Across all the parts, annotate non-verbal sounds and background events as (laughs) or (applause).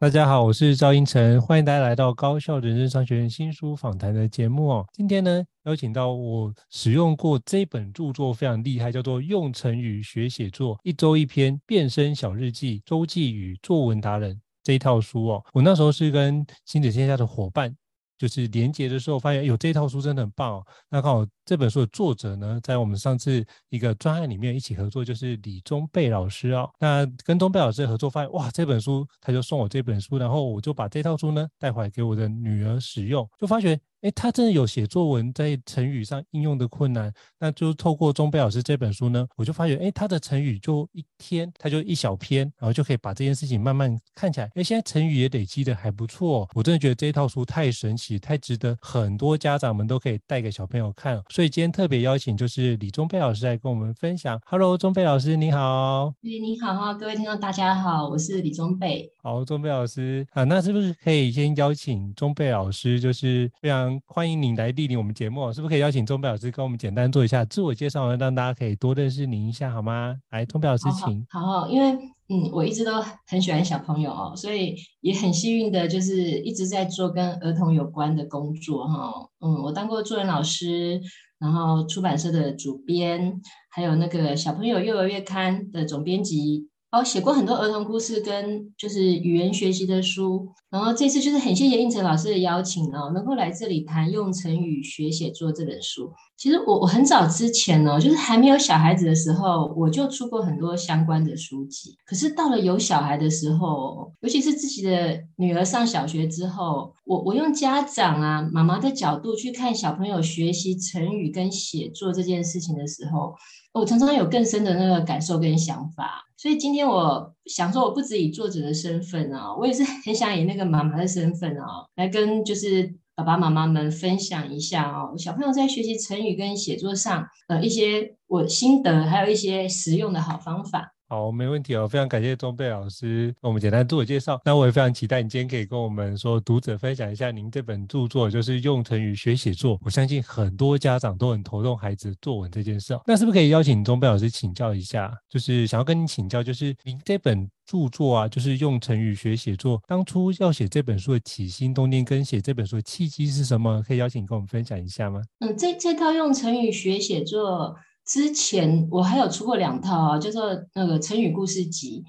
大家好，我是赵英成，欢迎大家来到高校人生商学院新书访谈的节目哦。今天呢，邀请到我使用过这本著作非常厉害，叫做《用成语学写作：一周一篇变身小日记、周记与作文达人》这一套书哦。我那时候是跟亲子天下的伙伴。就是连结的时候，发现有这套书真的很棒哦。那刚好这本书的作者呢，在我们上次一个专案里面一起合作，就是李宗贝老师哦。那跟宗贝老师合作，发现哇，这本书他就送我这本书，然后我就把这套书呢带回来给我的女儿使用，就发觉。哎，他真的有写作文在成语上应用的困难，那就透过宗贝老师这本书呢，我就发觉，哎，他的成语就一天，他就一小篇，然后就可以把这件事情慢慢看起来。哎，现在成语也累积的还不错，我真的觉得这套书太神奇，太值得很多家长们都可以带给小朋友看。今天特别邀请就是李宗贝老师来跟我们分享。Hello，宗贝老师你好。诶，你好哈，各位听众大家好，我是李宗贝。好，宗贝老师啊，那是不是可以先邀请宗贝老师，就是非常。欢迎您来莅临我们节目，是不是可以邀请宗贝老师跟我们简单做一下自我介绍，让大家可以多认识您一下，好吗？来，宗贝老师，请。好，好，因为嗯，我一直都很喜欢小朋友哦，所以也很幸运的，就是一直在做跟儿童有关的工作哈。嗯，我当过助人老师，然后出版社的主编，还有那个小朋友幼儿月刊的总编辑。哦，写过很多儿童故事跟就是语言学习的书，然后这次就是很谢谢胤丞老师的邀请哦，能够来这里谈用成语学写作这本书。其实我我很早之前呢，就是还没有小孩子的时候，我就出过很多相关的书籍。可是到了有小孩的时候，尤其是自己的女儿上小学之后，我我用家长啊妈妈的角度去看小朋友学习成语跟写作这件事情的时候。我常常有更深的那个感受跟想法，所以今天我想说，我不止以作者的身份啊，我也是很想以那个妈妈的身份啊，来跟就是爸爸妈妈们分享一下哦，小朋友在学习成语跟写作上，呃，一些我心得，还有一些实用的好方法。好，没问题哦。非常感谢宗贝老师跟我们简单自我介绍。那我也非常期待你今天可以跟我们说读者分享一下您这本著作，就是用成语学写作。我相信很多家长都很头痛孩子作文这件事。那是不是可以邀请宗贝老师请教一下？就是想要跟你请教，就是您这本著作啊，就是用成语学写作，当初要写这本书的起心动念跟写这本书的契机是什么？可以邀请跟我们分享一下吗？嗯，这这套用成语学写作。之前我还有出过两套啊，叫做那个成语故事集，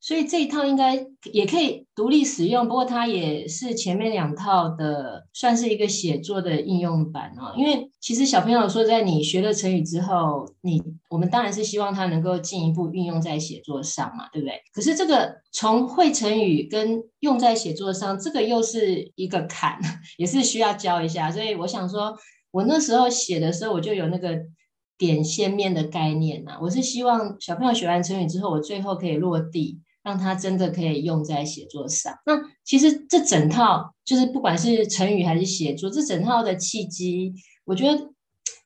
所以这一套应该也可以独立使用。不过它也是前面两套的，算是一个写作的应用版啊。因为其实小朋友说，在你学了成语之后，你我们当然是希望他能够进一步运用在写作上嘛，对不对？可是这个从会成语跟用在写作上，这个又是一个坎，(laughs) 也是需要教一下。所以我想说，我那时候写的时候，我就有那个。点线面的概念呐、我是希望小朋友学完成语之后，我最后可以落地，让他真的可以用在写作上。那其实这整套就是不管是成语还是写作，这整套的契机，我觉得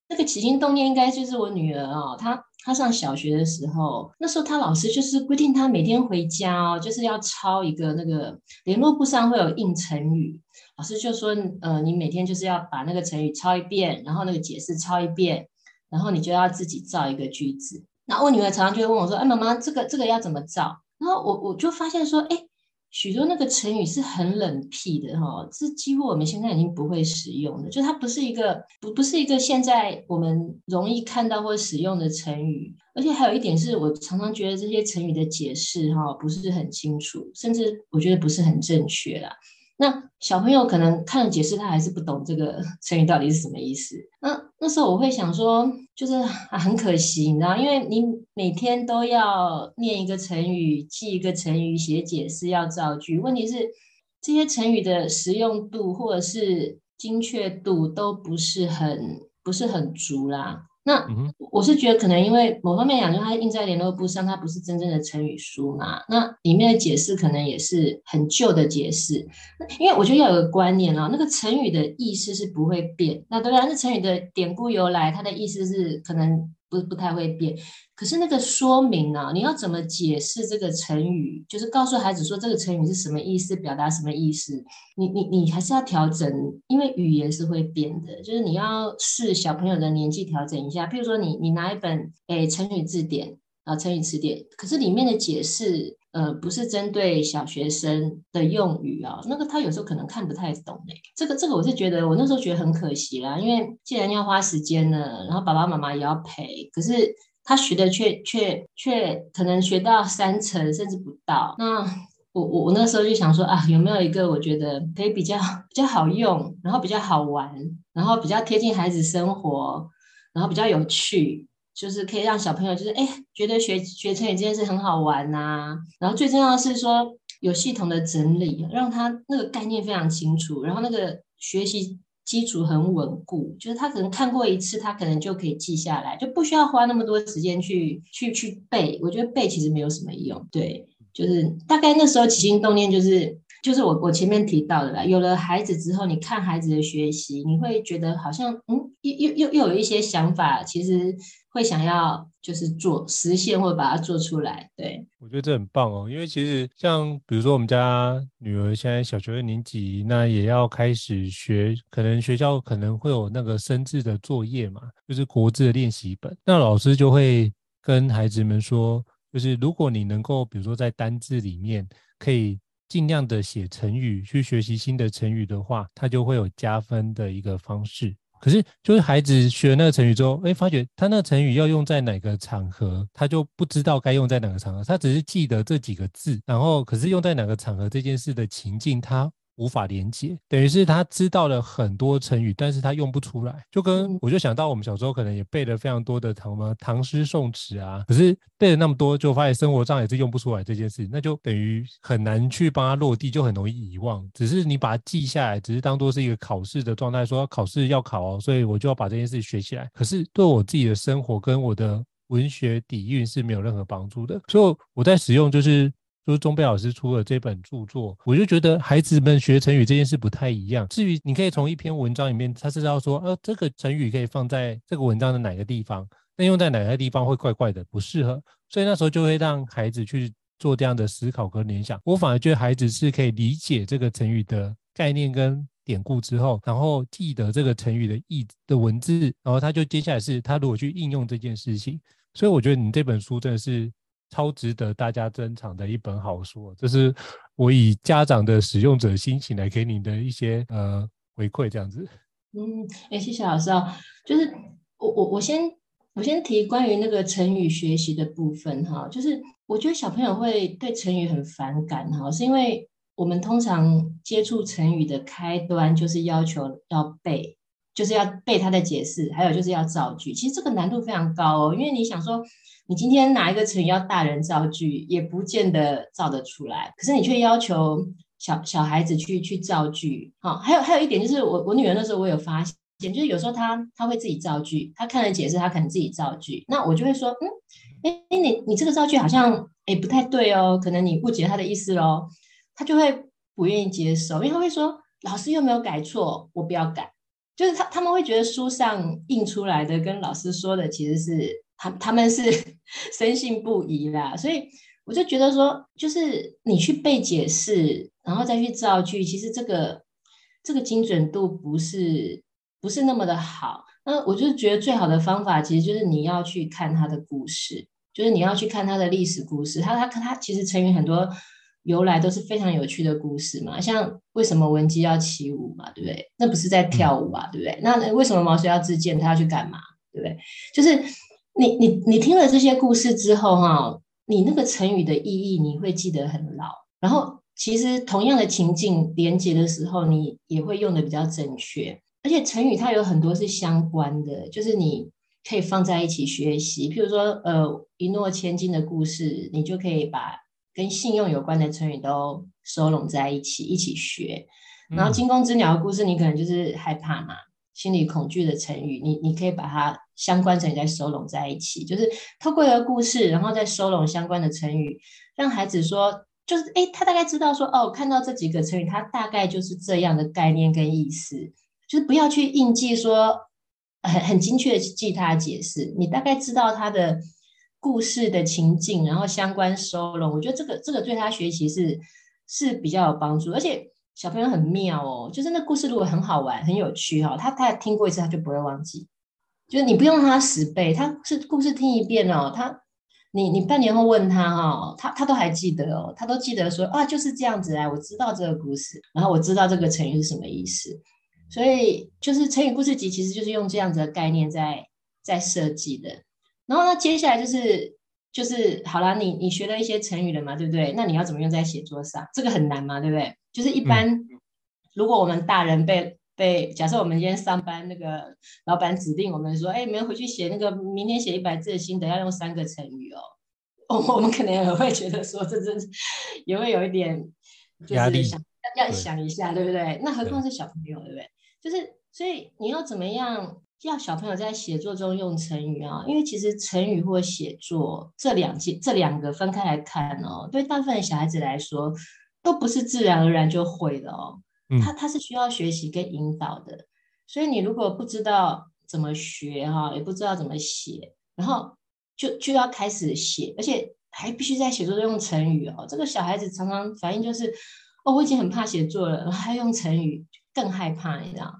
那个起心动念应该就是我女儿哦，她她上小学的时候，那时候她老师就是规定她每天回家哦，就是要抄一个那个联络簿上会有印成语，老师就说，呃，你每天就是要把那个成语抄一遍，然后那个解释抄一遍。然后你就要自己造一个句子。那我女儿常常就会问我说：“哎，妈妈，这个这个要怎么造？”然后我我就发现说：“哎，许多那个成语是很冷僻的哈，是几乎我们现在已经不会使用的，就它不是一个不不是一个现在我们容易看到或使用的成语。而且还有一点是我常常觉得这些成语的解释哈不是很清楚，甚至我觉得不是很正确啦。”那小朋友可能看了解释，他还是不懂这个 (laughs) 成语到底是什么意思。那那时候我会想说，就是，很可惜，你知道，因为你每天都要念一个成语，记一个成语，写解释，要造句。问题是这些成语的实用度或者是精确度都不是很不是很足啦。那我是觉得可能因为某方面讲，就它印在联络簿上，它不是真正的成语书嘛。那里面的解释可能也是很旧的解释。因为我觉得要有个观念啊，那个成语的意思是不会变。那当然，这成语的典故由来，它的意思是可能。不不太会变，可是那个说明呢、啊？你要怎么解释这个成语？就是告诉孩子说这个成语是什么意思，表达什么意思？你你你还是要调整，因为语言是会变的，就是你要视小朋友的年纪调整一下。譬如说你，你你拿一本诶成语字典啊，成语词典，可是里面的解释。呃，不是针对小学生的用语啊，那个他有时候可能看不太懂诶。这个这个我是觉得，我那时候觉得很可惜啦，因为既然要花时间了，然后爸爸妈妈也要陪，可是他学的却却却可能学到三成甚至不到。那我我我那时候就想说啊，有没有一个我觉得可以比较比较好用，然后比较好玩，然后比较贴近孩子生活，然后比较有趣。就是可以让小朋友就是哎，觉得学学成语这件事很好玩呐、然后最重要的是说有系统的整理，让他那个概念非常清楚，然后那个学习基础很稳固。就是他可能看过一次，他可能就可以记下来，就不需要花那么多时间去去去背。我觉得背其实没有什么用。对，就是大概那时候起心动念就是就是我我前面提到的啦。有了孩子之后，你看孩子的学习，你会觉得好像嗯，又又又又有一些想法，其实。会想要就是做实现或把它做出来，对，我觉得这很棒哦。因为其实像比如说我们家女儿现在小学二年级，那也要开始学，可能学校可能会有那个生字的作业嘛，就是国字的练习本。那老师就会跟孩子们说，就是如果你能够比如说在单字里面可以尽量的写成语，去学习新的成语的话，它就会有加分的一个方式。可是，就是孩子学那个成语之后，哎，发觉他那个成语要用在哪个场合，他就不知道该用在哪个场合，他只是记得这几个字，然后可是用在哪个场合这件事的情境，他。无法连接，等于是他知道了很多成语，但是他用不出来。就跟我就想到我们小时候可能也背了非常多的唐吗唐诗宋词啊，可是背了那么多，就发现生活上也是用不出来这件事，那就等于很难去帮他落地，就很容易遗忘。只是你把它记下来，只是当做是一个考试的状态，说考试要考哦，所以我就要把这件事学起来。可是对我自己的生活跟我的文学底蕴是没有任何帮助的。所以我在使用就是。就是中贝老师出了这本著作，我就觉得孩子们学成语这件事不太一样。至于你可以从一篇文章里面，他知道说，呃，这个成语可以放在这个文章的哪个地方，那用在哪个地方会怪怪的，不适合。所以那时候就会让孩子去做这样的思考跟联想。我反而觉得孩子是可以理解这个成语的概念跟典故之后，然后记得这个成语的意的文字，然后他就接下来是他如果去应用这件事情。所以我觉得你这本书真的是。超值得大家珍藏的一本好书，这是我以家长的使用者心情来给你的一些呃回馈，这样子。嗯，哎，谢谢老师啊，就是我我我先我先提关于那个成语学习的部分哈，就是我觉得小朋友会对成语很反感哈，是因为我们通常接触成语的开端就是要求要背，就是要背它的解释，还有就是要造句，其实这个难度非常高哦，因为你想说。你今天拿一个成语要大人造句，也不见得造得出来。可是你却要求小小孩子去去造句，好，还有还有一点就是我我女儿那时候我有发现，就是有时候她她会自己造句，她看了解释，她可能自己造句。那我就会说，嗯，哎，你你这个造句好像哎不太对哦，可能你误解他的意思喽。她就会不愿意接受，因为她会说老师又没有改错，我不要改。就是他他们会觉得书上印出来的跟老师说的其实是。他他们是 (laughs) 深信不疑啦，所以我就觉得说，就是你去背解释，然后再去造句，其实这个这个精准度不是不是那么的好。那我就觉得最好的方法，其实就是你要去看他的故事，就是你要去看他的历史故事。他他他其实成语很多由来都是非常有趣的故事嘛，像为什么文姬要起舞嘛，对不对？那不是在跳舞啊，对不对？那为什么毛遂要自荐？他要去干嘛？对不对？就是。你你你听了这些故事之后，哈，你那个成语的意义你会记得很牢。然后，其实同样的情境连接的时候，你也会用的比较正确。而且成语它有很多是相关的，就是你可以放在一起学习。譬如说，呃，一诺千金的故事，你就可以把跟信用有关的成语都收拢在一起，一起学。然后惊弓之鸟的故事，你可能就是害怕嘛。心理恐惧的成语，你你可以把它相关成语再收拢在一起，就是透过一个故事，然后再收拢相关的成语，让孩子说，就是诶，他大概知道说，哦，看到这几个成语，他大概就是这样的概念跟意思，就是不要去硬记说很很精确的记他的解释，你大概知道他的故事的情境，然后相关收拢，我觉得这个这个对他学习是是比较有帮助，而且。小朋友很妙哦，就是那故事如果很好玩、很有趣哈，他他听过一次他就不会忘记，就是你不用他死背，他是故事听一遍哦，他你你半年后问他哈，他他都还记得哦，他都记得说啊就是这样子啊，我知道这个故事，然后我知道这个成语是什么意思，所以就是成语故事集其实就是用这样子的概念在在设计的，然后呢接下来就是就是好啦，你你学了一些成语了嘛，对不对？那你要怎么用在写作上？这个很难嘛，对不对？就是一般，如果我们大人被被假设我们今天上班，那个老板指定我们说，哎，你们回去写那个明天写一百字的心得，要用三个成语哦。(laughs) 我我们可能也会觉得说，这真是也会有一点就是想要想一下，对不对？那何况是小朋友，对不对？就是所以你要怎么样要小朋友在写作中用成语啊？因为其实成语或写作这两件这两个分开来看哦，对大部分小孩子来说。都不是自然而然就会的哦，他他是需要学习跟引导的，所以你如果不知道怎么学哈，也不知道怎么写，然后就就要开始写，而且还必须在写作中用成语哦。这个小孩子常常反应就是，哦，我已经很怕写作了，还用成语更害怕，你知道？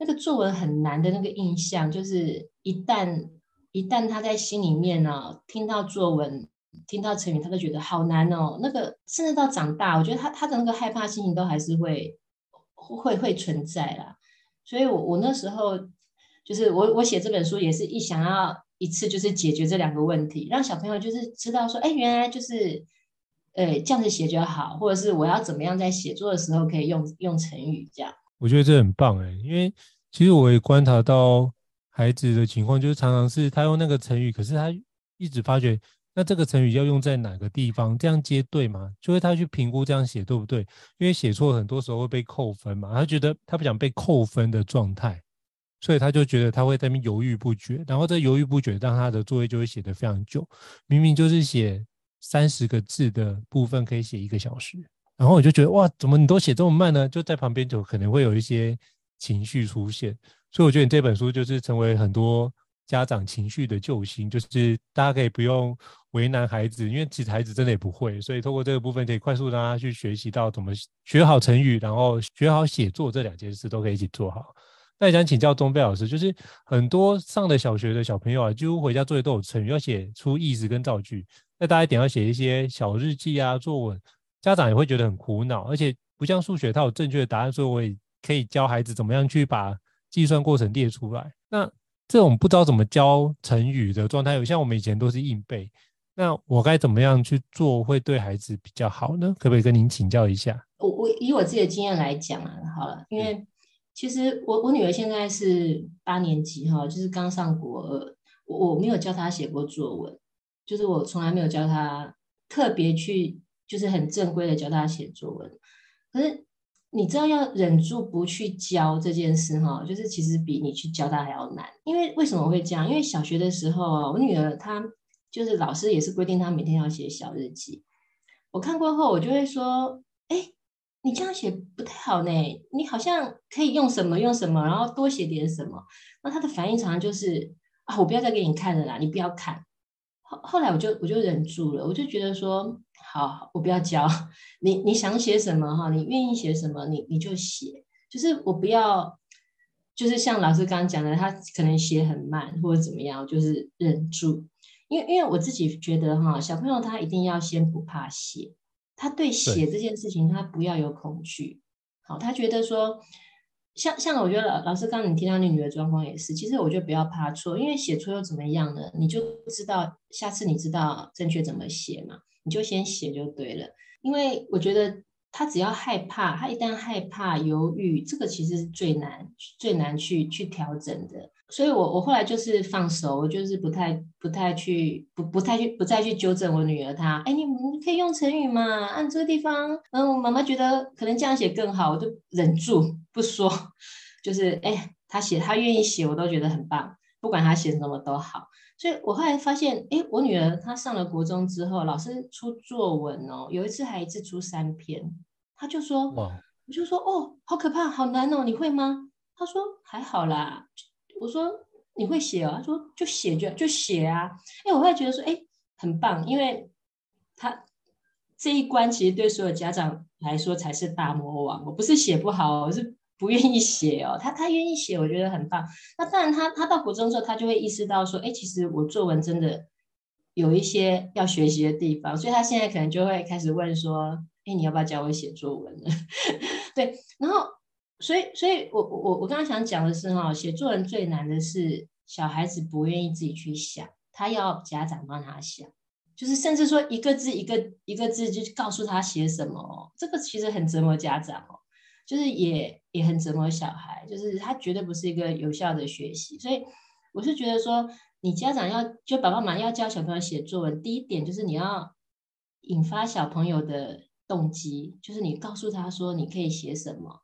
那个作文很难的那个印象，就是一旦一旦他在心里面呢，听到作文。听到成语，他都觉得好难哦。那个甚至到长大，我觉得他他的那个害怕心情都还是会会会存在啦。所以我，我那时候就是我我写这本书也是一想要一次就是解决这两个问题，让小朋友就是知道说，哎，原来就是呃这样子写就好，或者是我要怎么样在写作的时候可以用用成语这样。我觉得这很棒哎，因为其实我也观察到孩子的情况，就是常常是他用那个成语，可是他一直发觉。那这个成语要用在哪个地方？这样接对吗？就会他去评估这样写对不对？因为写错很多时候会被扣分嘛。他觉得他不想被扣分的状态，所以他就觉得他会在那边犹豫不决。然后这犹豫不决，让他的作业就会写得非常久。明明就是写三十个字的部分，可以写一个小时。然后我就觉得哇，怎么你都写这么慢呢？就在旁边就可能会有一些情绪出现。所以我觉得你这本书就是成为很多。家长情绪的救星，就是大家可以不用为难孩子，因为其实孩子真的也不会，所以透过这个部分可以快速让他去学习到怎么学好成语，然后学好写作这两件事都可以一起做好。那想请教宗贝老师，就是很多上了小学的小朋友啊，几乎回家作业都有成语，要写出意思跟造句。那大家一定要写一些小日记啊、作文，家长也会觉得很苦恼，而且不像数学，它有正确的答案，所以我也可以教孩子怎么样去把计算过程列出来。那这种不知道怎么教成语的状态，有像我们以前都是硬背，那我该怎么样去做会对孩子比较好呢？可不可以跟您请教一下？我我以我自己的经验来讲啊，好了，因为其实我我女儿现在是八年级哈，就是刚上国二，我我没有教她写过作文，就是我从来没有教她特别去，就是很正规的教她写作文，可是。你知道要忍住不去教这件事哈，就是其实比你去教他还要难。因为为什么会这样？因为小学的时候，我女儿她就是老师也是规定她每天要写小日记。我看过后，我就会说：“哎，你这样写不太好呢，你好像可以用什么用什么，然后多写点什么。”那她的反应常常就是：“啊，我不要再给你看了啦，你不要看。”后后来我就我就忍住了，我就觉得说。好，我不要教 (laughs) 你。你想写什么哈？你愿意写什么，你你就写。就是我不要，就是像老师刚刚讲的，他可能写很慢或者怎么样，就是忍住。因为因为我自己觉得哈，小朋友他一定要先不怕写，他对写这件事情他不要有恐惧。好，他觉得说，像像我觉得老老师刚刚你提到你女儿状况也是，其实我觉得不要怕错，因为写错又怎么样呢？你就知道下次你知道正确怎么写嘛。你就先写就对了，因为我觉得他只要害怕，他一旦害怕、犹豫，这个其实是最难、最难去去调整的。所以我我后来就是放手，我就是不太、不太去、不不太去、不再去纠正我女儿。她，哎，你你可以用成语嘛？按这个地方，嗯，我妈妈觉得可能这样写更好，我就忍住不说。就是哎，他写他愿意写，我都觉得很棒，不管他写什么都好。所以我后来发现，哎，我女儿她上了国中之后，老师出作文哦，有一次还一次出三篇，他就说，哇，我就说哦，好可怕，好难哦，你会吗？他说还好啦。我说你会写哦？他说就写就就写啊。哎，我后来觉得说，哎，很棒，因为他这一关其实对所有家长来说才是大魔王。我不是写不好，我是。不愿意写哦，他他愿意写，我觉得很棒。那当然他，他到国中之后，他就会意识到说，哎，其实我作文真的有一些要学习的地方，所以他现在可能就会开始问说，哎，你要不要教我写作文呢？(laughs) 对，然后，所以，所以我我我刚刚想讲的是哈，写作文最难的是小孩子不愿意自己去想，他要家长帮他想，就是甚至说一个字一个一个字就告诉他写什么，这个其实很折磨家长哦。就是也也很折磨小孩，就是他绝对不是一个有效的学习，所以我是觉得说，你家长要就爸爸妈妈要教小朋友写作文，第一点就是你要引发小朋友的动机，就是你告诉他说你可以写什么。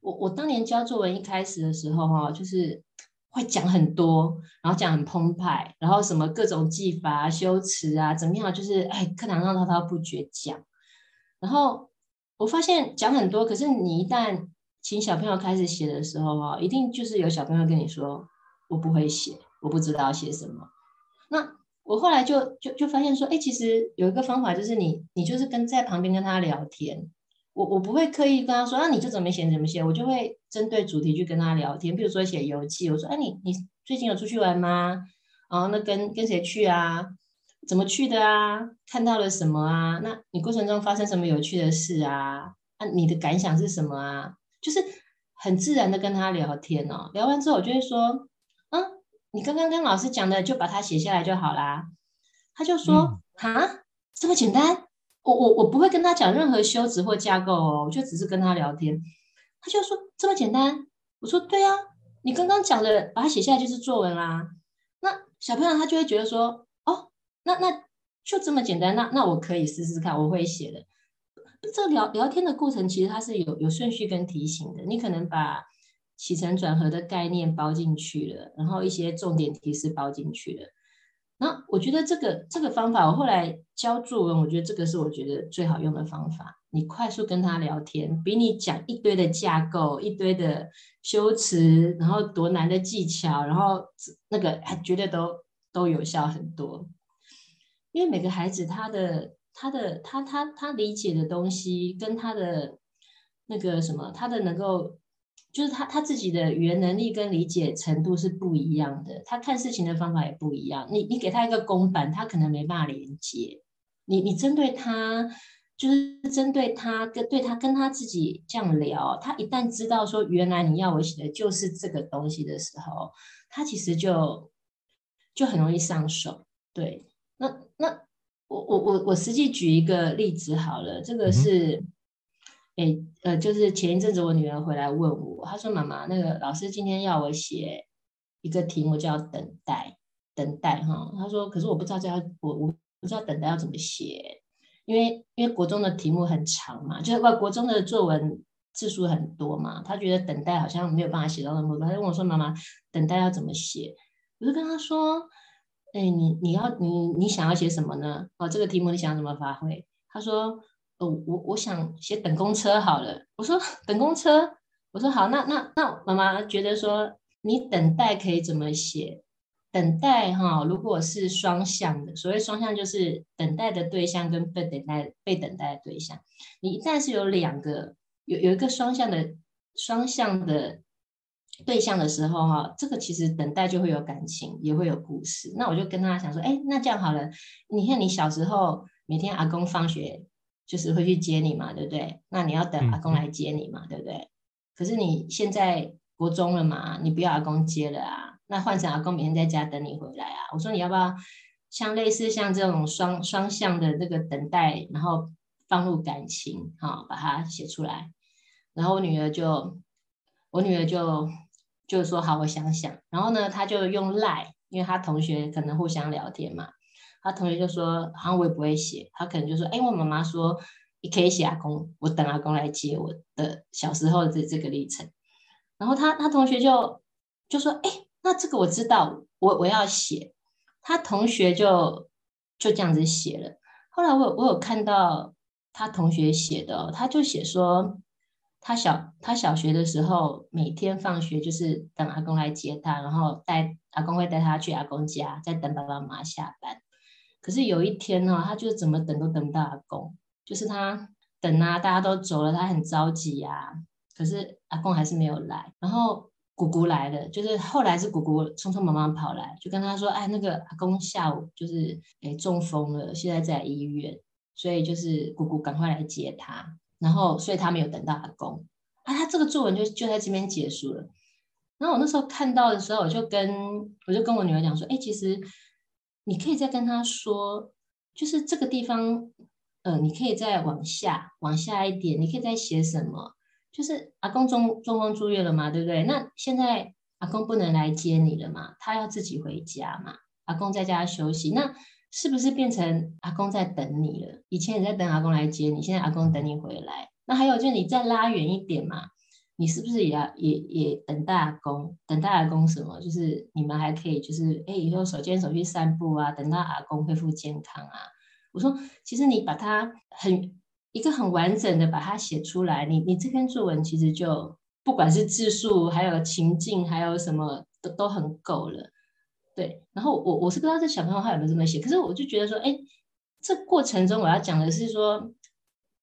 我我当年教作文一开始的时候哈，就是会讲很多，然后讲很澎湃，然后什么各种技法、修辞啊，怎么样，就是哎课堂上滔滔不绝讲，然后。我发现讲很多，可是你一旦请小朋友开始写的时候，哈，一定就是有小朋友跟你说：“我不会写，我不知道要写什么。”那我后来就就就发现说：“哎，其实有一个方法，就是你你就是跟在旁边跟他聊天。我我不会刻意跟他说：‘啊，你就怎么写怎么写。’我就会针对主题去跟他聊天。比如说写游记，我说：‘哎，你你最近有出去玩吗？然后，那跟跟谁去啊？’怎么去的啊？看到了什么啊？那你过程中发生什么有趣的事啊？那、啊、你的感想是什么啊？就是很自然的跟他聊天哦。聊完之后，我就会说：“嗯，你刚刚跟老师讲的，就把它写下来就好啦。”他就说：“啊、嗯，这么简单？我我我不会跟他讲任何修辞或架构哦，我就只是跟他聊天。”他就说：“这么简单？”我说：“对啊，你刚刚讲的，把它写下来就是作文啦。”那小朋友他就会觉得说。那那就这么简单，那那我可以试试看，我会写的。这聊聊天的过程其实它是有有顺序跟提醒的，你可能把起承转合的概念包进去了，然后一些重点提示包进去了。那我觉得这个这个方法，我后来教作文，我觉得这个是我觉得最好用的方法。你快速跟他聊天，比你讲一堆的架构、一堆的修辞，然后多难的技巧，然后那个还绝对都都有效很多。因为每个孩子他的他的他他他理解的东西跟他的那个什么，他的能够就是他他自己的语言能力跟理解程度是不一样的，他看事情的方法也不一样。你你给他一个公版，他可能没办法连接。你你针对他，就是针对他跟对他跟他自己这样聊，他一旦知道说原来你要我写的就是这个东西的时候，他其实就就很容易上手，对。那那我我我我实际举一个例子好了，这个是，哎、嗯、呃，就是前一阵子我女儿回来问我，她说妈妈，那个老师今天要我写一个题目叫等待，等待哈，她说可是我不知道这要我我不知道等待要怎么写，因为因为国中的题目很长嘛，就是国国中的作文字数很多嘛，他觉得等待好像没有办法写到那么多，他就问我说妈妈，等待要怎么写？我就跟他说。哎，你你要你你想要写什么呢？哦，这个题目你想怎么发挥？他说，哦，我我想写等公车好了。我说等公车，我说好，那那那妈妈觉得说，你等待可以怎么写？等待哈，如果是双向的，所谓双向就是等待的对象跟被等待被等待的对象。你一旦是有两个，有有一个双向的双向的。对象的时候哈，这个其实等待就会有感情，也会有故事。那我就跟他想说，哎，那这样好了，你看你小时候每天阿公放学就是会去接你嘛，对不对？那你要等阿公来接你嘛，对不对？可是你现在国中了嘛，你不要阿公接了啊，那换成阿公每天在家等你回来啊。我说你要不要像类似像这种双双向的这个等待，然后放入感情，哈，把它写出来。然后我女儿就，我女儿就。就说好，我想想。然后呢，他就用赖，因为他同学可能互相聊天嘛。他同学就说，好像我也不会写。他可能就说，哎，我妈妈说你可以写阿公，我等阿公来接我的小时候的这个历程。然后他他同学就就说：“哎，那这个我知道，我我要写。”他同学就就这样子写了。后来我我有看到他同学写的，他就写说，他小他小学的时候，每天放学就是等阿公来接他，然后带阿公会带他去阿公家，再等爸爸妈妈下班。可是有一天呢，他就怎么等都等不到阿公，就是他等啊，大家都走了，他很着急呀。可是阿公还是没有来，然后。姑姑来了，就是后来是姑姑匆匆忙忙跑来，就跟他说：“哎，那个阿公下午就是哎中风了，现在在医院，所以就是姑姑赶快来接他。然后，所以他没有等到阿公啊，他这个作文就就在这边结束了。然后我那时候看到的时候，我就跟我就跟我女儿讲说：，哎，其实你可以再跟他说，就是这个地方，呃，你可以再往下往下一点，你可以再写什么。”就是阿公中中风住院了嘛，对不对？那现在阿公不能来接你了嘛，他要自己回家嘛。阿公在家休息，那是不是变成阿公在等你了？以前你在等阿公来接你，现在阿公等你回来。那还有就是你再拉远一点嘛，你是不是也要也也等待阿公？等待阿公什么？就是你们还可以就是哎，以后手牵手去散步啊，等到阿公恢复健康啊。我说，其实你把它很。一个很完整的把它写出来，你你这篇作文其实就不管是字数，还有情境，还有什么都都很够了，对。然后我我是不知道这小朋友他有没有这么写，可是我就觉得说，哎，这过程中我要讲的是说，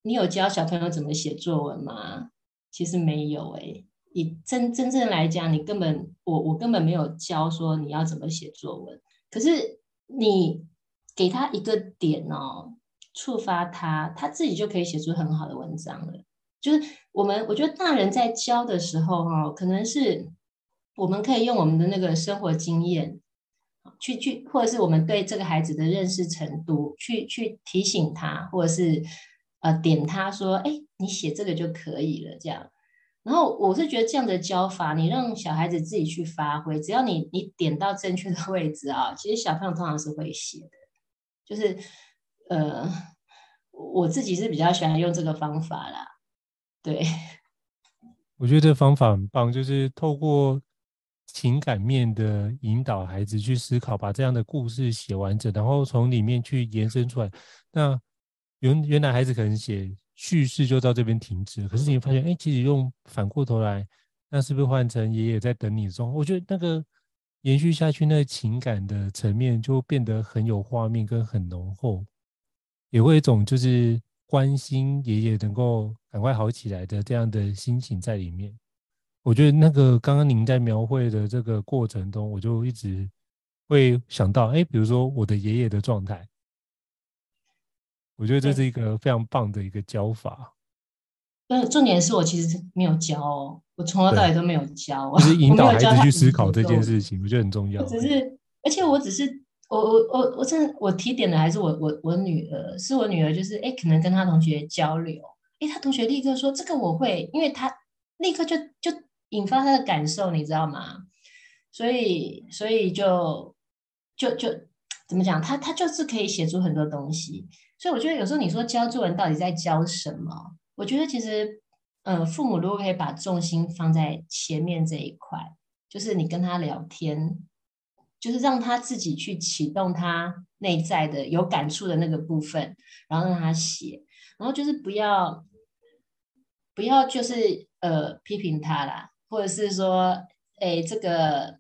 你有教小朋友怎么写作文吗？其实没有哎，你真真正来讲，你根本我我根本没有教说你要怎么写作文，可是你给他一个点哦。触发他，他自己就可以写出很好的文章了。就是我们，我觉得大人在教的时候，哈，可能是我们可以用我们的那个生活经验，去去，或者是我们对这个孩子的认识程度，去去提醒他，或者是呃点他说，哎，你写这个就可以了，这样。然后我是觉得这样的教法，你让小孩子自己去发挥，只要你你点到正确的位置啊，其实小朋友通常是会写的，就是。呃，我自己是比较喜欢用这个方法啦。对，我觉得这个方法很棒，就是透过情感面的引导孩子去思考，把这样的故事写完整，然后从里面去延伸出来。那原原来孩子可能写叙事就到这边停止，可是你发现，哎，其实用反过头来，那是不是换成爷爷在等你中？我觉得那个延续下去，那情感的层面就变得很有画面跟很浓厚。也会一种就是关心爷爷能够赶快好起来的这样的心情在里面。我觉得那个刚刚您在描绘的这个过程中，我就一直会想到，哎，比如说我的爷爷的状态。我觉得这是一个非常棒的一个教法。但重点是我其实没有教哦，我从头到尾都没有教，就是引导孩子去思考这件事情，我觉得很重要。只是，而且我只是。我我我我真的我提点的还是我我我女儿，是我女儿，就是哎，可能跟她同学交流，哎，她同学立刻说这个我会，因为她立刻就就引发他的感受，你知道吗？所以所以就就就怎么讲，他他就是可以写出很多东西，所以我觉得有时候你说教作文到底在教什么？我觉得其实，呃，父母如果可以把重心放在前面这一块，就是你跟他聊天。就是让他自己去启动他内在的有感触的那个部分，然后让他写，然后就是不要不要就是呃批评他啦，或者是说，哎，这个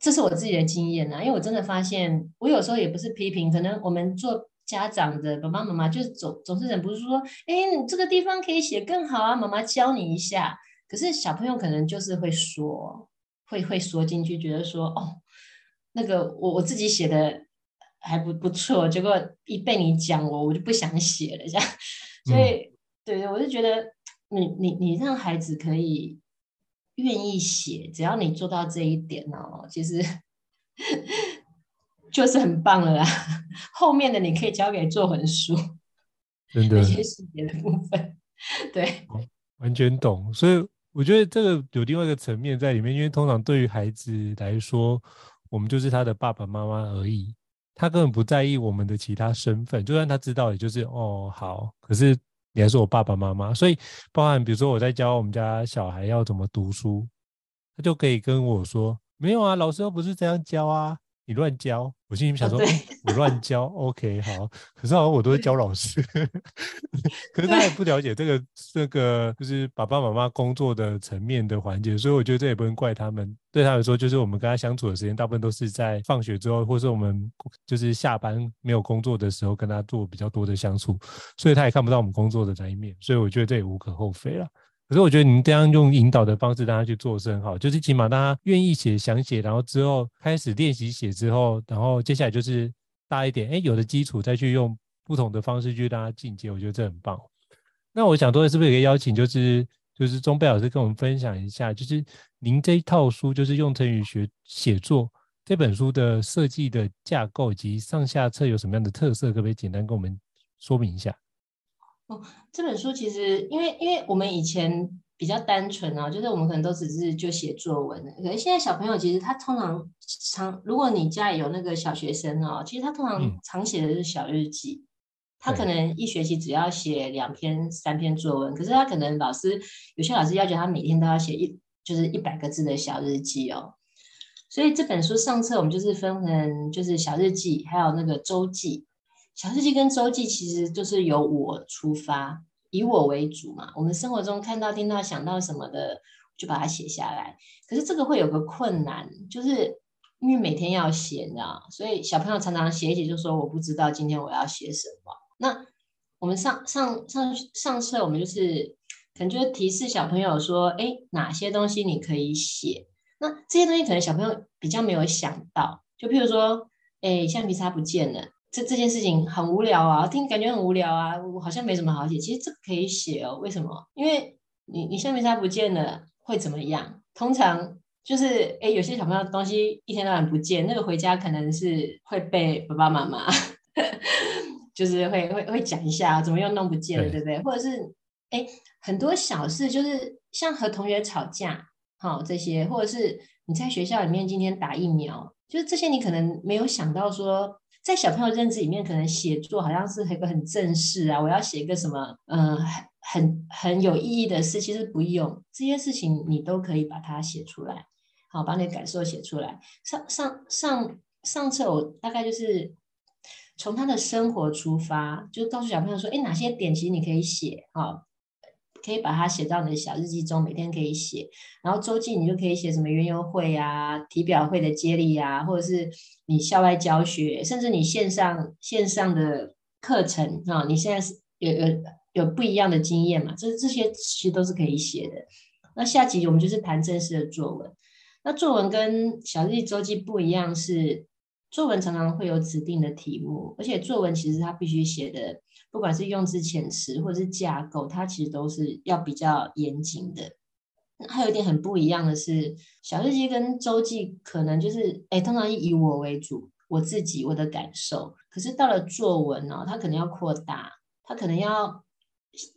这是我自己的经验呐，因为我真的发现，我有时候也不是批评，可能我们做家长的爸爸妈妈就是总总是忍不住说，哎，你这个地方可以写更好啊，妈妈教你一下。可是小朋友可能就是会说，会会说进去，觉得说哦。那个我我自己写的还不不错，结果一被你讲我我就不想写了，这样，(laughs) 所以、嗯、对，我就觉得你你你让孩子可以愿意写，只要你做到这一点哦，其实 (laughs) 就是很棒了啦。后面的你可以交给作文书，(laughs) 真的那些细节的部分，对，完全懂。所以我觉得这个有另外一个层面在里面，因为通常对于孩子来说。我们就是他的爸爸妈妈而已，他根本不在意我们的其他身份，就算他知道，也就是哦好，可是你还是我爸爸妈妈，所以包含比如说我在教我们家小孩要怎么读书，他就可以跟我说没有啊，老师又不是这样教啊。你乱教，我心里想说，哦、我乱教，OK，好。可是好像我都是教老师，(laughs) 可是他也不了解这个这个就是爸爸妈妈工作的层面的环节，所以我觉得这也不能怪他们。对他来说，就是我们跟他相处的时间，大部分都是在放学之后，或是我们就是下班没有工作的时候，跟他做比较多的相处，所以他也看不到我们工作的那一面。所以我觉得这也无可厚非了。可是我觉得您这样用引导的方式大家去做是很好，就是起码大家愿意写、想写，然后之后开始练习写之后，然后接下来就是大一点，哎，有了基础再去用不同的方式去让他进阶，我觉得这很棒。那我想多的，是不是有个邀请，就是就是钟贝老师跟我们分享一下，就是您这一套书，就是用成语学写作这本书的设计的架构以及上下册有什么样的特色，可不可以简单跟我们说明一下？哦，这本书其实因为因为我们以前比较单纯啊，就是我们可能都只是就写作文。可是现在小朋友其实他通常常，如果你家里有那个小学生哦，其实他通常常写的是小日记。嗯、他可能一学期只要写两篇三篇作文，可是他可能老师有些老师要求他每天都要写一就是一百个字的小日记哦。所以这本书上册我们就是分成就是小日记，还有那个周记。小日记跟周记其实就是由我出发，以我为主嘛。我们生活中看到、听到、想到什么的，就把它写下来。可是这个会有个困难，就是因为每天要写，你知道，所以小朋友常常写一写就说我不知道今天我要写什么。那我们上上上上册，我们就是可能就是提示小朋友说，哎，哪些东西你可以写？那这些东西可能小朋友比较没有想到，就譬如说，哎，橡皮擦不见了。这这件事情很无聊啊，听感觉很无聊啊，我好像没什么好写。其实这个可以写哦，为什么？因为你你橡皮擦不见了会怎么样？通常就是诶，有些小朋友东西一天到晚不见，那个回家可能是会被爸爸妈妈，(laughs) 就是会会会讲一下怎么又弄不见了，对，不对？或者是诶，很多小事，就是像和同学吵架，好、哦、这些，或者是你在学校里面今天打疫苗，就是这些你可能没有想到说。在小朋友认知里面，可能写作好像是一个很正式啊，我要写一个什么，嗯、很很很有意义的事，其实不用这些事情，你都可以把它写出来，好，把你的感受写出来。上上上上册，我大概就是从他的生活出发，就告诉小朋友说，哎，哪些点其实你可以写，好。可以把它写到你的小日记中，每天可以写。然后周记你就可以写什么园游会啊、体表会的接力啊，或者是你校外教学，甚至你线上线上的课程啊，你现在是有有有不一样的经验嘛？这这些其实都是可以写的。那下集我们就是谈正式的作文。那作文跟小日记、周记不一样，是作文常常会有指定的题目，而且作文其实它必须写的。不管是用字遣词或者是架构，它其实都是要比较严谨的。还有一点很不一样的是，小日记跟周记可能就是，哎，通常以我为主，我自己我的感受。可是到了作文呢，它可能要扩大，它可能要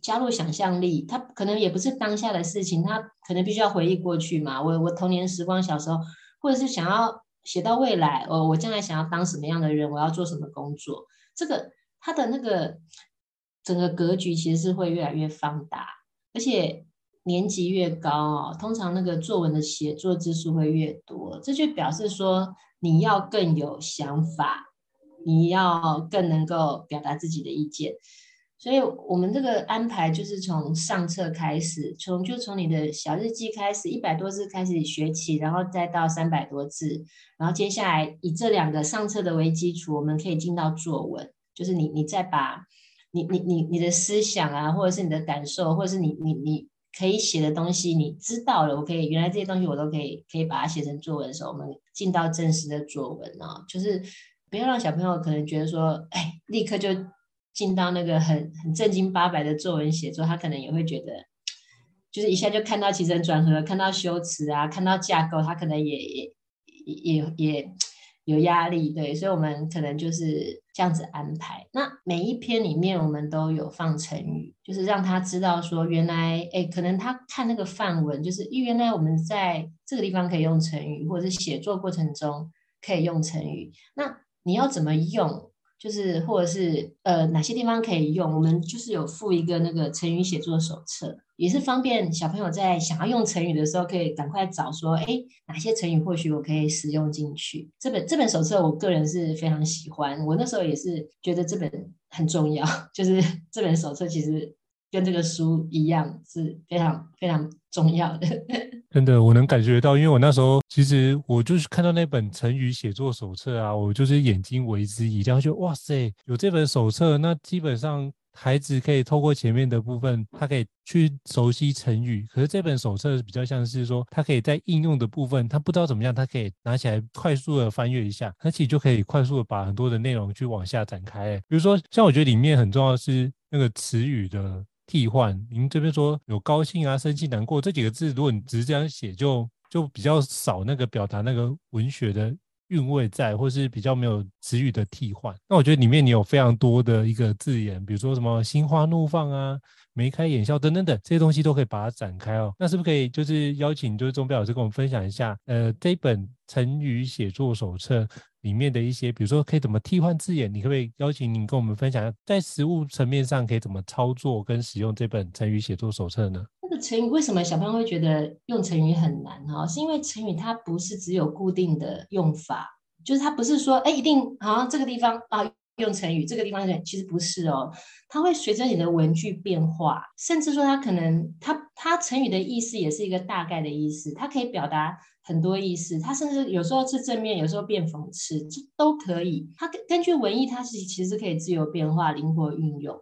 加入想象力，它可能也不是当下的事情，它可能必须要回忆过去嘛。我我童年时光小时候，或者是想要写到未来，哦，我将来想要当什么样的人，我要做什么工作，这个它的那个。整个格局其实是会越来越放大，而且年级越高哦，通常那个作文的写作字数会越多，这就表示说你要更有想法，你要更能够表达自己的意见。所以，我们这个安排就是从上册开始，从就从你的小日记开始，一百多字开始学起，然后再到三百多字，然后接下来以这两个上册的为基础，我们可以进到作文，就是你你再把。你你你你的思想啊，或者是你的感受，或者是你你你可以写的东西，你知道了，我可以原来这些东西我都可以可以把它写成作文的时候，我们进到正式的作文啊，就是不要让小朋友可能觉得说，哎，立刻就进到那个很很正经八百的作文写作，他可能也会觉得，就是一下就看到起承转合，看到修辞啊，看到架构，他可能也也也也。有压力，对，所以我们可能就是这样子安排。那每一篇里面，我们都有放成语，就是让他知道说，原来，哎，可能他看那个范文，就是原来我们在这个地方可以用成语，或者是写作过程中可以用成语。那你要怎么用？就是或者是呃哪些地方可以用，我们就是有附一个那个成语写作手册，也是方便小朋友在想要用成语的时候，可以赶快找说，哎，哪些成语或许我可以使用进去。这本这本手册，我个人是非常喜欢，我那时候也是觉得这本很重要，(laughs) 就是这本手册其实。跟这个书一样是非常非常重要的，(laughs) 真的，我能感觉到，因为我那时候其实我就是看到那本成语写作手册啊，我就是眼睛为之一亮，就哇塞，有这本手册，那基本上孩子可以透过前面的部分，他可以去熟悉成语。可是这本手册比较像是说，他可以在应用的部分，他不知道怎么样，他可以拿起来快速的翻阅一下，他其实就可以快速的把很多的内容去往下展开。比如说，像我觉得里面很重要的是那个词语的。替换，您这边说有高兴啊、生气、难过这几个字，如果你只是这样写，就就比较少那个表达那个文学的韵味在，或是比较没有词语的替换。那我觉得里面你有非常多的一个字眼，比如说什么心花怒放啊、眉开眼笑等等等这些东西都可以把它展开哦。那是不是可以就是邀请就是钟表老师跟我们分享一下，呃，这本成语写作手册。里面的一些，比如说可以怎么替换字眼，你可不可以邀请您跟我们分享，在实务层面上可以怎么操作跟使用这本成语写作手册呢？那个成语为什么小朋友会觉得用成语很难哈？是因为成语它不是只有固定的用法，就是它不是说哎一定好像这个地方啊用成语，这个地方，其实不是哦，它会随着你的文句变化，甚至说它可能它它成语的意思也是一个大概的意思，它可以表达。很多意思，它甚至有时候是正面，有时候变讽刺，这都可以。它根根据文艺，它是其实可以自由变化、灵活运用，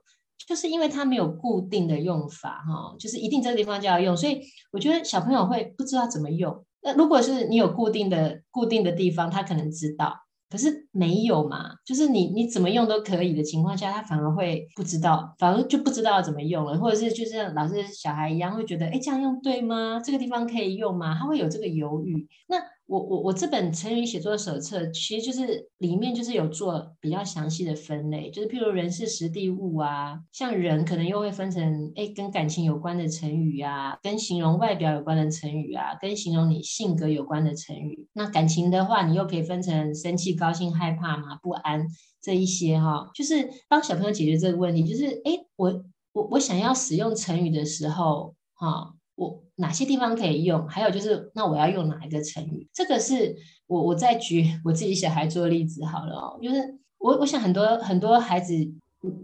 就是因为它没有固定的用法，哈，就是一定这个地方就要用。所以我觉得小朋友会不知道怎么用。那如果是你有固定的固定的地方，他可能知道。可是没有嘛，就是你你怎么用都可以的情况下，他反而会不知道，反而就不知道怎么用了，或者是就像老师小孩一样，会觉得，哎，这样用对吗？这个地方可以用吗？他会有这个犹豫。那我我我这本成语写作手册，其实就是里面就是有做比较详细的分类，就是譬如人事时地物啊，像人可能又会分成，哎，跟感情有关的成语啊，跟形容外表有关的成语啊，跟形容你性格有关的成语。那感情的话，你又可以分成生气、高兴、害怕嘛，不安这一些哈、就是帮小朋友解决这个问题，就是哎，我我我想要使用成语的时候，哈、我哪些地方可以用？还有就是，那我要用哪一个成语？这个是我我再举我自己小孩做例子好了哦。就是我我想很多很多孩子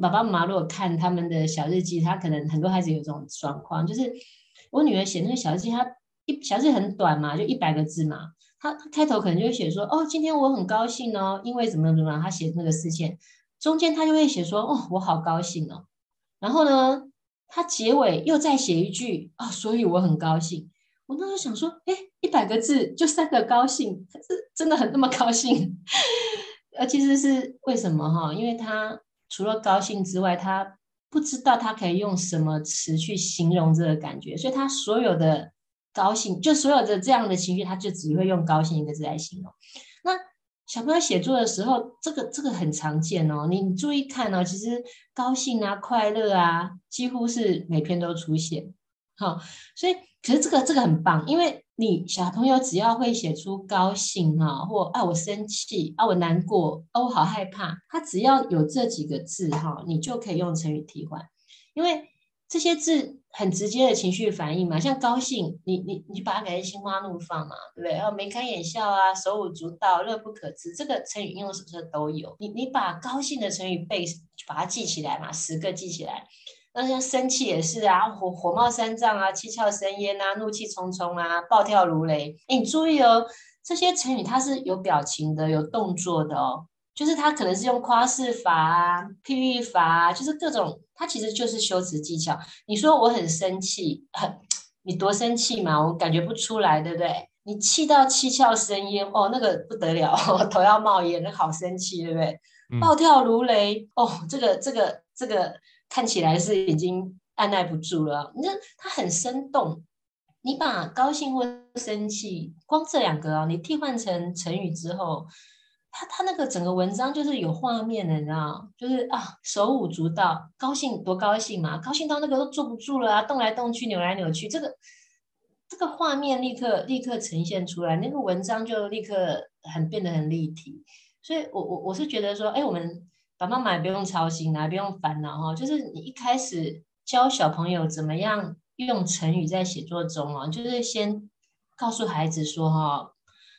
爸爸妈妈如果看他们的小日记，他可能很多孩子有这种状况，就是我女儿写那个小日记，她一小日记很短嘛，就一百个字嘛，她开头可能就会写说哦，今天我很高兴哦，因为怎么怎么样，她写那个事件，中间她就会写说哦，我好高兴哦，然后呢？他结尾又再写一句啊、所以我很高兴。我那时候想说，哎，一百个字就三个高兴，可是真的很那么高兴？呃，其实是为什么哈？因为他除了高兴之外，他不知道他可以用什么词去形容这个感觉，所以他所有的高兴，就所有的这样的情绪，他就只会用高兴一个字来形容。小朋友写作的时候，这个这个很常见哦。你注意看哦，其实高兴啊、快乐啊，几乎是每篇都出现。好，所以可是这个这个很棒，因为你小朋友只要会写出高兴啊，或啊我生气啊我难过啊我好害怕，他只要有这几个字哈，你就可以用成语替换，因为。这些字很直接的情绪反应嘛，像高兴，你你你把它改成心花怒放嘛，对不对？然后眉开眼笑啊，手舞足蹈，乐不可支，这个成语应用手册都有。你你把高兴的成语背，把它记起来嘛，十个记起来。那像生气也是啊，火火冒三丈啊，七窍生烟啊，怒气冲冲啊，暴跳如雷。哎，你注意哦，这些成语它是有表情的，有动作的哦。就是它可能是用夸饰法啊、譬喻法啊，就是各种，他其实就是修辞技巧。你说我很生气，很，你多生气嘛？我感觉不出来，对不对？你气到七窍生烟，哦，那个不得了，(laughs) 头要冒烟，那好生气，对不对？暴跳如雷，哦，这个这个这个看起来是已经按捺不住了。那它很生动，你把高兴或生气，光这两个哦，你替换成成语之后。他他那个整个文章就是有画面的，你知道，就是啊手舞足蹈，高兴多高兴嘛，高兴到那个都坐不住了啊，动来动去，扭来扭去，这个这个画面立刻立刻呈现出来，那个文章就立刻很变得很立体。所以我我我是觉得说，哎，我们爸爸妈妈也不用操心啊，不用烦恼哈。就是你一开始教小朋友怎么样用成语在写作中啊，就是先告诉孩子说哈。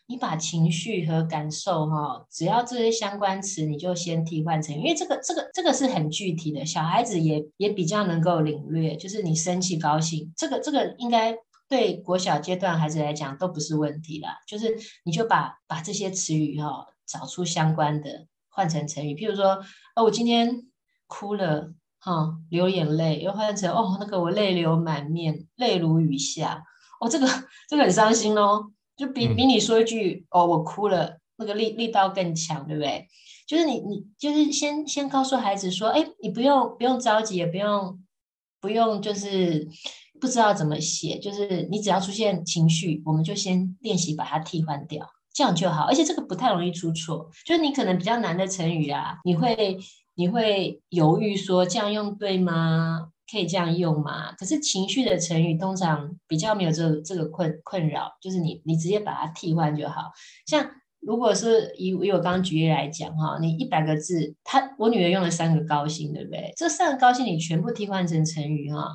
你把情绪和感受哈，只要这些相关词，你就先替换成，因为这个这个这个是很具体的，小孩子也也比较能够领略。就是你生气、高兴，这个这个应该对国小阶段孩子来讲都不是问题啦。就是你就把把这些词语哈，找出相关的换成成语，譬如说，哦，我今天哭了哈，流眼泪，又换成哦，那个我泪流满面，泪如雨下，哦，这个这个很伤心哦。就比比你说一句哦，我哭了，那个力力道更强，对不对？就是你你就是先先告诉孩子说，哎，你不用不用着急，也不用不用就是不知道怎么写，就是你只要出现情绪，我们就先练习把它替换掉，这样就好。而且这个不太容易出错，就是你可能比较难的成语啊，你会你会犹豫说这样用对吗？可以这样用吗？可是情绪的成语通常比较没有这这个困困扰，就是你你直接把它替换就好。像如果是以以我刚刚举例来讲哈，你一百个字，他我女儿用了三个高兴，对不对？这三个高兴你全部替换成成语哈，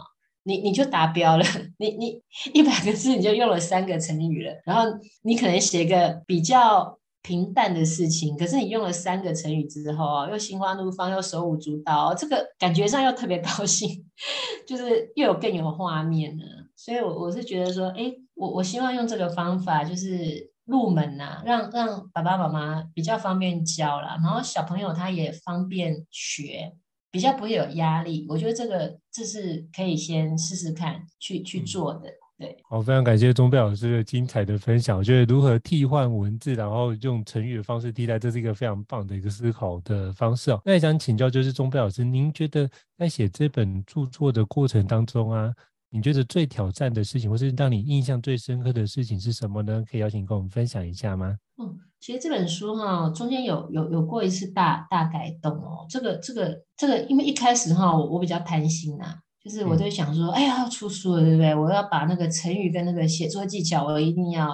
你你就达标了。(laughs) 你你一百个字你就用了三个成语了，然后你可能写个比较。平淡的事情，可是你用了三个成语之后又心花怒放，又手舞足蹈，这个感觉上又特别高兴，(laughs) 就是又有更有画面了。所以我，我我是觉得说，哎，我我希望用这个方法，就是入门呐、啊，让让爸爸妈妈比较方便教啦，然后小朋友他也方便学，比较不会有压力。我觉得这个这是可以先试试看去去做的。对，好，非常感谢钟贝老师的精彩的分享。我觉得如何替换文字，然后用成语的方式替代，这是一个非常棒的一个思考的方式哦。那也想请教，就是钟贝老师，您觉得在写这本著作的过程当中啊，你觉得最挑战的事情，或是让你印象最深刻的事情是什么呢？可以邀请跟我们分享一下吗？嗯，其实这本书哈，中间有有有过一次大大改动哦。这个这个这个，因为一开始哈，我我比较贪心呐、啊。就是我都想说，嗯、哎呀，要出书了，对不对？我要把那个成语跟那个写作技巧，我一定要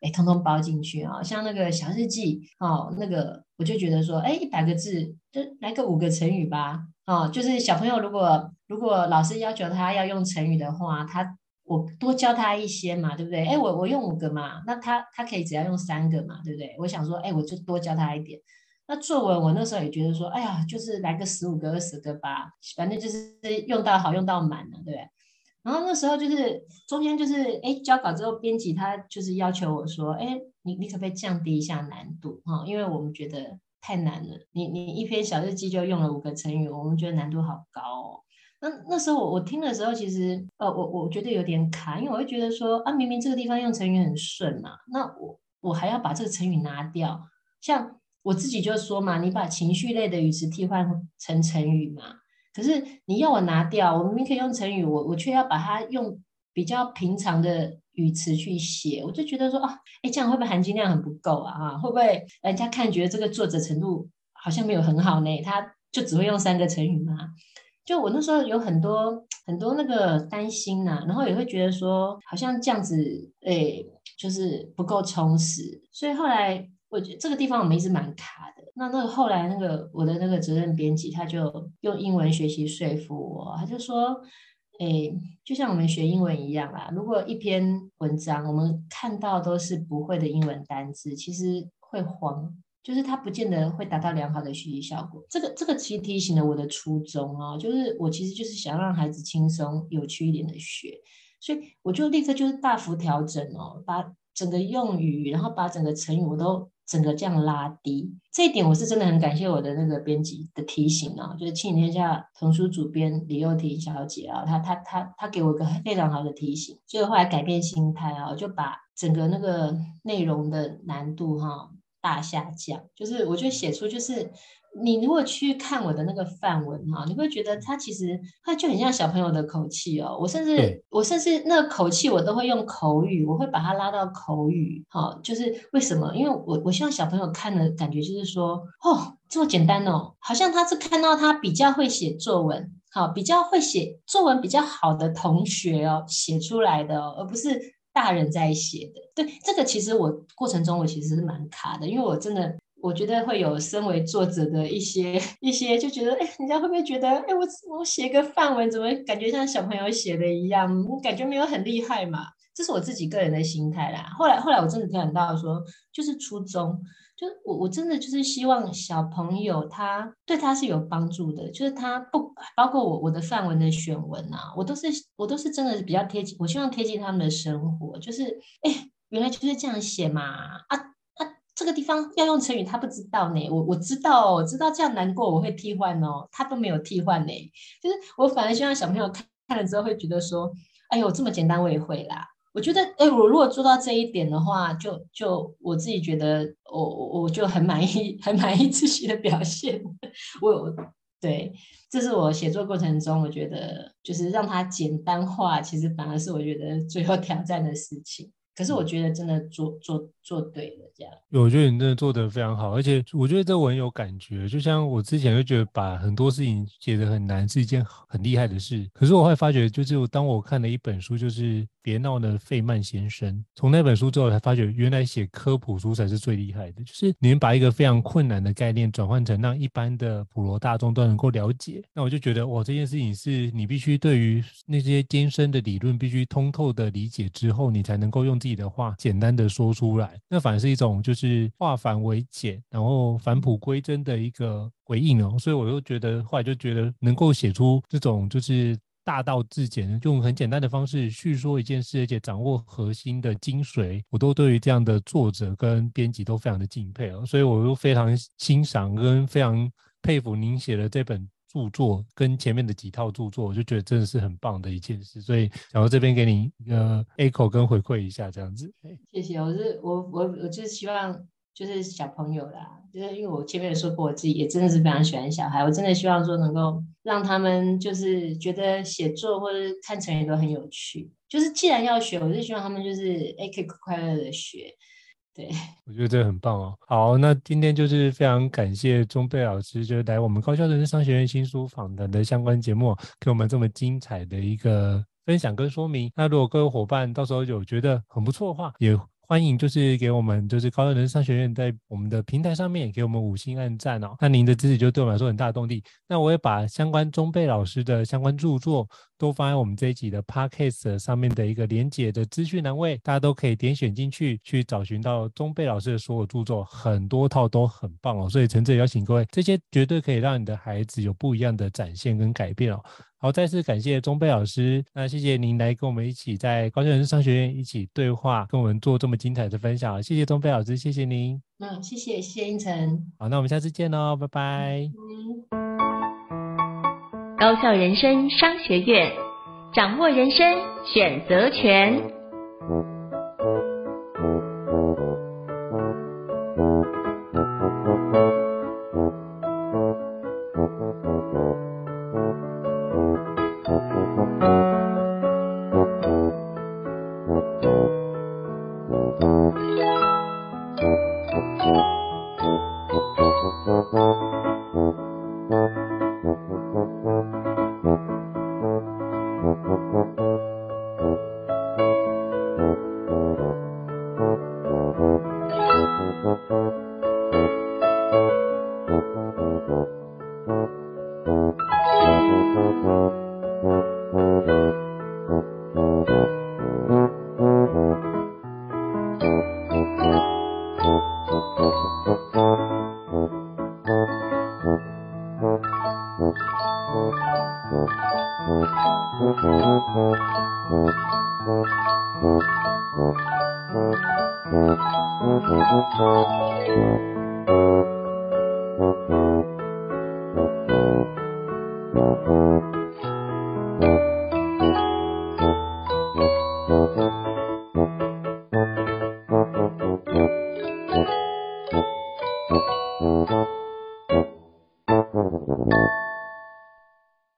哎，通通包进去啊。像那个小日记哦，那个我就觉得说，哎，一百个字就来个五个成语吧。哦，就是小朋友如果如果老师要求他要用成语的话，他我多教他一些嘛，对不对？哎，我我用五个嘛，那他他可以只要用三个嘛，对不对？我想说，哎，我就多教他一点。那作文，我那时候也觉得说，哎呀，就是来个十五个、二十个吧，反正就是用到好，用到满了，对不对？然后那时候就是中间就是，哎，交稿之后，编辑他就是要求我说，哎，你你可不可以降低一下难度哈？因为我们觉得太难了。你你一篇小日记就用了五个成语，我们觉得难度好高哦。那那时候我我听的时候，其实呃，我我觉得有点卡，因为我会觉得说，啊，明明这个地方用成语很顺嘛，那我我还要把这个成语拿掉，像。我自己就说嘛，你把情绪类的语词替换成成语嘛。可是你要我拿掉，我明明可以用成语，我我却要把它用比较平常的语词去写，我就觉得说啊，哎，这样会不会含金量很不够啊？啊，会不会人家看觉得这个作者程度好像没有很好呢？他就只会用三个成语吗？就我那时候有很多很多那个担心呐、然后也会觉得说，好像这样子，哎，就是不够充实，所以后来。我觉得这个地方我们一直蛮卡的。那那个后来那个我的那个责任编辑，他就用英文学习说服我，他就说，诶，就像我们学英文一样啦。如果一篇文章我们看到都是不会的英文单字，其实会慌，就是它不见得会达到良好的学习效果。这个这个其实提醒了我的初衷哦，就是我其实就是想让孩子轻松有趣一点的学，所以我就立刻就是大幅调整哦，把整个用语，然后把整个成语我都。整个这样拉低，这一点我是真的很感谢我的那个编辑的提醒啊，就是《亲子天下》童书主编李幼婷小姐啊，她她她她给我一个非常好的提醒，所以后来改变心态啊，就把整个那个内容的难度哈、大下降，就是我觉得写出就是。你如果去看我的那个范文哈，你会觉得它其实它就很像小朋友的口气哦。我甚至我甚至那个口气我都会用口语，我会把它拉到口语哈。就是为什么？因为我我希望小朋友看的感觉就是说，哦，这么简单哦，好像他是看到他比较会写作文，好，比较会写作文比较好的同学哦写出来的哦，而不是大人在写的。对，这个其实我过程中我其实是蛮卡的，因为我真的。我觉得会有身为作者的一些 (laughs) 一些，就觉得哎，人家会不会觉得哎，我我写个范文怎么感觉像小朋友写的一样，我感觉没有很厉害嘛？这是我自己个人的心态啦。后来后来我真的听到说，就是初中，就我我真的就是希望小朋友他对他是有帮助的，就是他不包括我我的范文的选文啊，我都是我都是真的比较贴近，我希望贴近他们的生活，就是哎，原来就是这样写嘛啊啊。这个地方要用成语，他不知道呢。我我知道，我知道这样难过，我会替换哦。他都没有替换呢，就是我反而希望小朋友看看了之后会觉得说：“哎呦，这么简单我也会啦。”我觉得，哎，我如果做到这一点的话，就就我自己觉得，我我我就很满意，(laughs) 很满意自己的表现。(laughs) 我对，这是我写作过程中，我觉得就是让它简单化，其实反而是我觉得最后挑战的事情。可是我觉得真的做做做对了，这样。我觉得你真的做得非常好，而且我觉得这文有感觉。就像我之前就觉得把很多事情写得很难是一件很厉害的事，可是我会发觉，就是当我看了一本书，就是。别闹了，费曼先生。从那本书之后，才发觉原来写科普书才是最厉害的。就是你们把一个非常困难的概念转换成让一般的普罗大众都能够了解。那我就觉得，哇，这件事情是你必须对于那些艰深的理论必须通透的理解之后，你才能够用自己的话简单的说出来。那反而是一种就是化繁为简，然后返璞归真的一个回应哦。所以我就觉得，后来就觉得能够写出这种就是。大道至简，用很简单的方式叙说一件事，而且掌握核心的精髓，我都对于这样的作者跟编辑都非常的敬佩哦，所以我都非常欣赏跟非常佩服您写的这本著作跟前面的几套著作，我就觉得真的是很棒的一件事，所以想到这边给你一个 echo 跟回馈一下这样子。谢谢，我是我我我就是希望。就是小朋友啦，就是因为我前面也说过，我自己也真的是非常喜欢小孩，我真的希望说能够让他们就是觉得写作或者看成语都很有趣。就是既然要学，我就希望他们就是哎可以快乐的学。我觉得这很棒哦。好，那今天就是非常感谢宗贝老师，就是来我们高校人生商学院新书访谈的相关节目，给我们这么精彩的一个分享跟说明。那如果各位伙伴到时候有觉得很不错的话，也欢迎，就是给我们，就是高校人商学院在我们的平台上面给我们五星按赞哦。那您的支持就对我们来说很大的动力。那我也把相关宗贝老师的相关著作都放在我们这一集的 Podcast 上面的一个连结的资讯栏位，大家都可以点选进去，去找寻到中贝老师的所有著作，很多套都很棒哦。所以诚挚邀请各位，这些绝对可以让你的孩子有不一样的展现跟改变哦。好，再次感谢钟贝老师。那谢谢您来跟我们一起在高效人生商学院一起对话，跟我们做这么精彩的分享。谢谢钟贝老师，谢谢您。嗯，谢谢，谢谢英成。好，那我们下次见喽，拜拜。嗯。高校人生商学院，掌握人生选择权。